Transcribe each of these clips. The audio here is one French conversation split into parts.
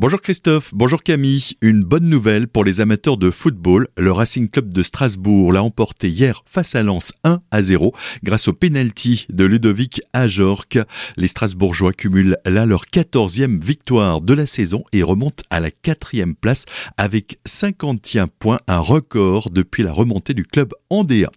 Bonjour Christophe, bonjour Camille. Une bonne nouvelle pour les amateurs de football. Le Racing Club de Strasbourg l'a emporté hier face à Lens 1 à 0 grâce au penalty de Ludovic Ajorc. Les Strasbourgeois cumulent là leur 14e victoire de la saison et remontent à la quatrième place avec 51 points, un record depuis la remontée du club en D1.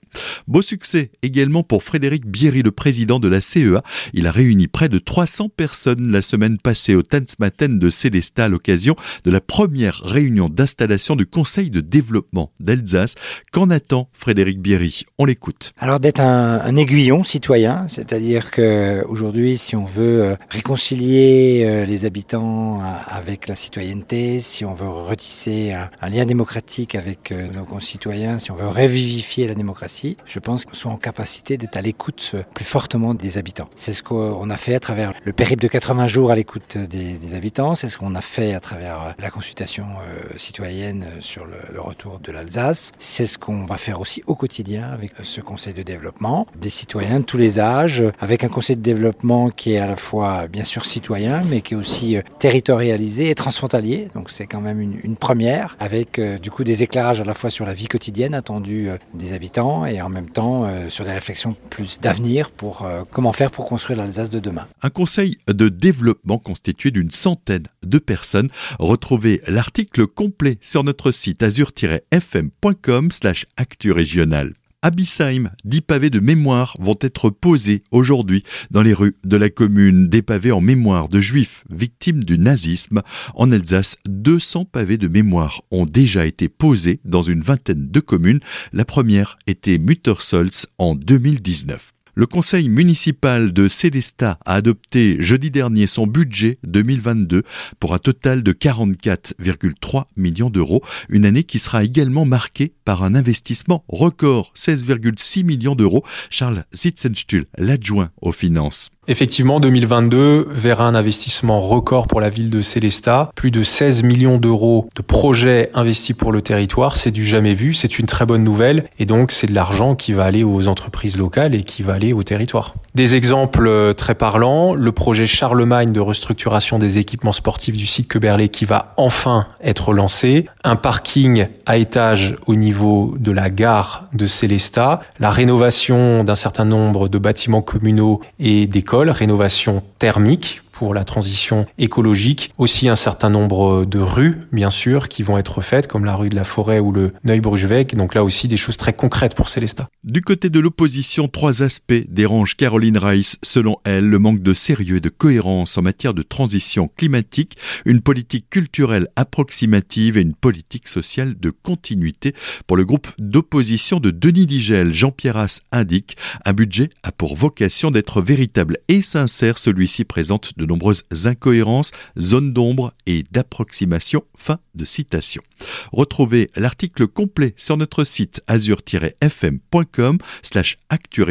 Beau succès également pour Frédéric Bierry, le président de la CEA. Il a réuni près de 300 personnes la semaine passée au Tanzmatten de Célestat l'occasion de la première réunion d'installation du Conseil de développement d'Alsace. Qu'en attend Frédéric Bierry? On l'écoute. Alors d'être un, aiguillon citoyen, c'est-à-dire que aujourd'hui, si on veut euh, réconcilier euh, les habitants euh, avec la citoyenneté, si on veut retisser un, lien démocratique avec nos concitoyens, si on veut revivifier la démocratie, je pense qu'on soit en capacité d'être à l'écoute plus fortement des habitants. C'est ce qu'on a fait à travers le périple de 80 jours à l'écoute des, des habitants, c'est ce qu'on a fait à travers euh, la consultation euh, citoyenne euh, sur le, retour de l'Alsace. C'est ce qu'on va faire aussi au quotidien avec ce conseil de développement, des citoyens de tous les âges, avec un conseil de développement qui est à la fois bien sûr citoyen, mais qui est aussi territorialisé et transfrontalier. Donc c'est quand même une, première, avec du coup des éclairages à la fois sur la vie quotidienne attendue des habitants et en même temps sur des réflexions plus d'avenir pour comment faire pour construire l'Alsace de demain. Un conseil de développement constitué d'une centaine de personnes Retrouvez l'article complet sur notre site azur-fm.com slash actu régional. À Bissheim, dix pavés de mémoire vont être posés aujourd'hui dans les rues de la commune. Des pavés en mémoire de juifs victimes du nazisme. En Alsace, 200 pavés de mémoire ont déjà été posés dans une vingtaine de communes. La première était Muttersolz en 2019. Le conseil municipal de Célestat a adopté jeudi dernier son budget 2022 pour un total de 44,3 millions d'euros, une année qui sera également marquée par un investissement record, 16,6 millions d'euros. Charles Zitzenstuhl, l'adjoint aux finances. Effectivement, 2022 verra un investissement record pour la ville de Célestat. Plus de 16 millions d'euros de projets investis pour le territoire. C'est du jamais vu. C'est une très bonne nouvelle. Et donc, c'est de l'argent qui va aller aux entreprises locales et qui va aller au territoire. Des exemples euh, très parlants. Le projet Charlemagne de restructuration des équipements sportifs du site Queberlé qui va enfin être lancé. Un parking à étage au niveau de la gare de Célestat. La rénovation d'un certain nombre de bâtiments communaux et des rénovation thermique pour la transition écologique. Aussi un certain nombre de rues, bien sûr, qui vont être faites, comme la rue de la Forêt ou le Neubruchweg. Donc là aussi, des choses très concrètes pour Célestat. Du côté de l'opposition, trois aspects dérangent Caroline Reiss. Selon elle, le manque de sérieux et de cohérence en matière de transition climatique, une politique culturelle approximative et une politique sociale de continuité. Pour le groupe d'opposition de Denis Digel, Jean-Pierre As indique, un budget a pour vocation d'être véritable et sincère. Celui-ci présente de nombreuses incohérences, zones d'ombre et d'approximation. Fin de citation. Retrouvez l'article complet sur notre site azur-fm.com slash actu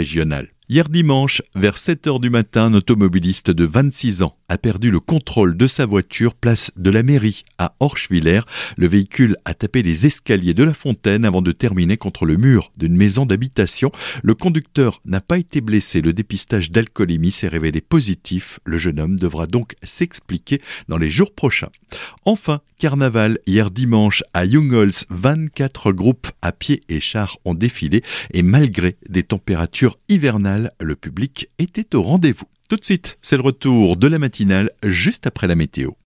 Hier dimanche, vers 7 heures du matin, un automobiliste de 26 ans a perdu le contrôle de sa voiture place de la mairie à Orschwiller. Le véhicule a tapé les escaliers de la fontaine avant de terminer contre le mur d'une maison d'habitation. Le conducteur n'a pas été blessé. Le dépistage d'alcoolémie s'est révélé positif. Le jeune homme devra donc s'expliquer dans les jours prochains. Enfin, carnaval hier dimanche à Jungholz, 24 groupes à pied et chars ont défilé et malgré des températures hivernales, le public était au rendez-vous. Tout de suite, c'est le retour de la matinale juste après la météo.